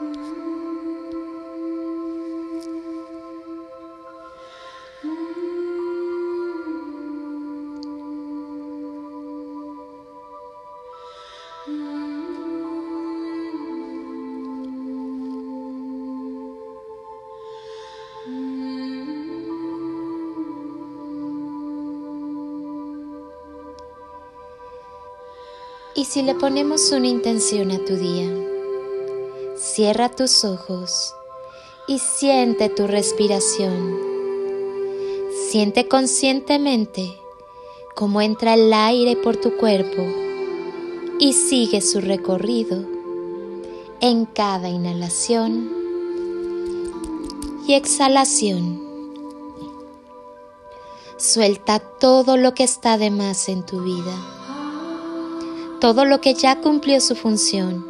Y si le ponemos una intención a tu día, cierra tus ojos y siente tu respiración. Siente conscientemente cómo entra el aire por tu cuerpo y sigue su recorrido en cada inhalación y exhalación. Suelta todo lo que está de más en tu vida todo lo que ya cumplió su función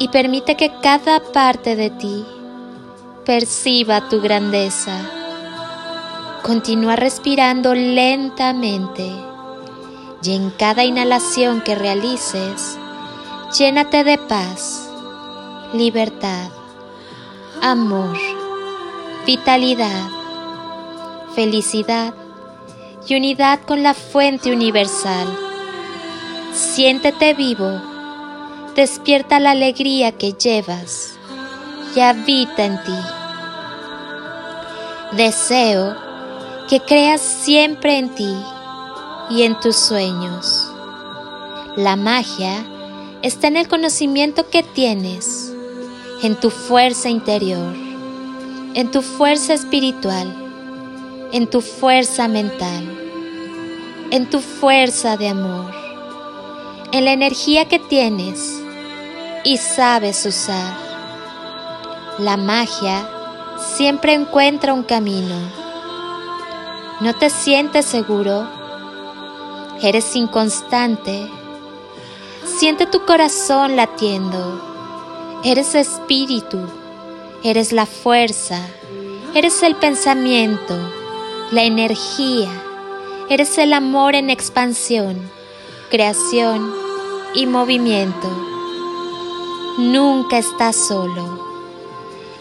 y permite que cada parte de ti perciba tu grandeza. Continúa respirando lentamente y en cada inhalación que realices, llénate de paz, libertad, amor, vitalidad, felicidad y unidad con la fuente universal. Siéntete vivo, despierta la alegría que llevas y habita en ti. Deseo que creas siempre en ti y en tus sueños. La magia está en el conocimiento que tienes, en tu fuerza interior, en tu fuerza espiritual en tu fuerza mental, en tu fuerza de amor, en la energía que tienes y sabes usar. La magia siempre encuentra un camino. ¿No te sientes seguro? ¿Eres inconstante? Siente tu corazón latiendo. Eres espíritu. Eres la fuerza. Eres el pensamiento la energía. Eres el amor en expansión, creación y movimiento. Nunca estás solo.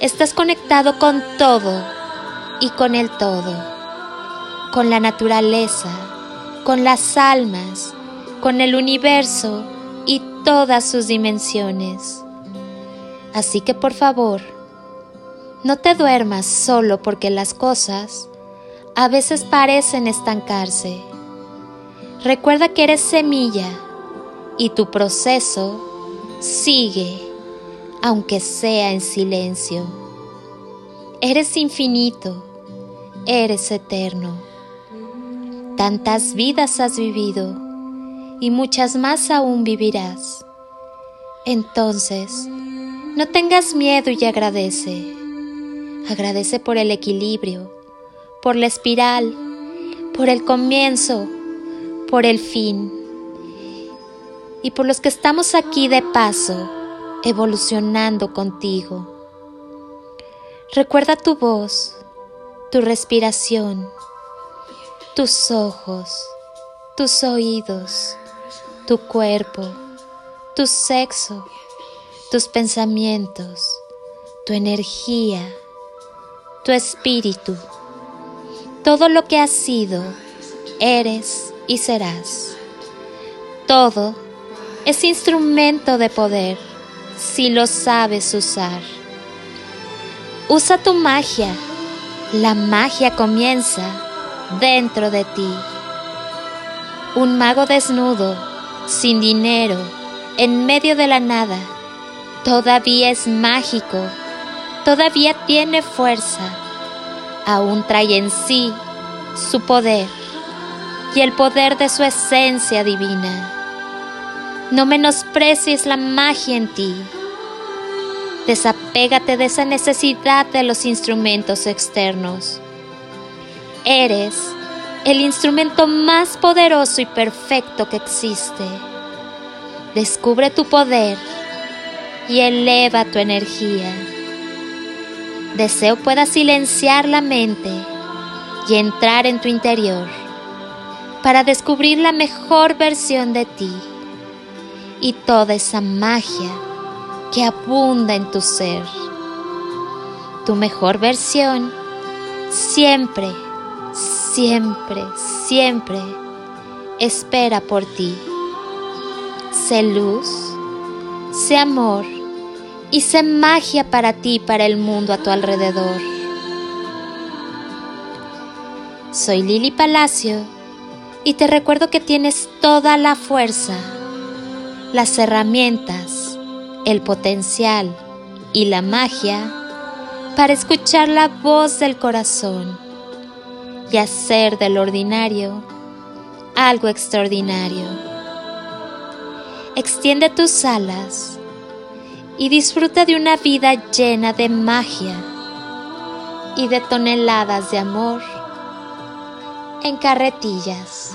Estás conectado con todo y con el todo, con la naturaleza, con las almas, con el universo y todas sus dimensiones. Así que por favor, no te duermas solo porque las cosas a veces parecen estancarse. Recuerda que eres semilla y tu proceso sigue, aunque sea en silencio. Eres infinito, eres eterno. Tantas vidas has vivido y muchas más aún vivirás. Entonces, no tengas miedo y agradece. Agradece por el equilibrio por la espiral, por el comienzo, por el fin y por los que estamos aquí de paso, evolucionando contigo. Recuerda tu voz, tu respiración, tus ojos, tus oídos, tu cuerpo, tu sexo, tus pensamientos, tu energía, tu espíritu todo lo que has sido, eres y serás. Todo es instrumento de poder si lo sabes usar. Usa tu magia. La magia comienza dentro de ti. Un mago desnudo, sin dinero, en medio de la nada, todavía es mágico, todavía tiene fuerza aún trae en sí su poder y el poder de su esencia divina. No menosprecies la magia en ti. Desapégate de esa necesidad de los instrumentos externos. Eres el instrumento más poderoso y perfecto que existe. Descubre tu poder y eleva tu energía. Deseo puedas silenciar la mente y entrar en tu interior para descubrir la mejor versión de ti y toda esa magia que abunda en tu ser. Tu mejor versión siempre, siempre, siempre espera por ti. Sé luz, sé amor y sé magia para ti y para el mundo a tu alrededor. Soy Lili Palacio y te recuerdo que tienes toda la fuerza, las herramientas, el potencial y la magia para escuchar la voz del corazón y hacer del ordinario algo extraordinario. Extiende tus alas y disfruta de una vida llena de magia y de toneladas de amor en carretillas.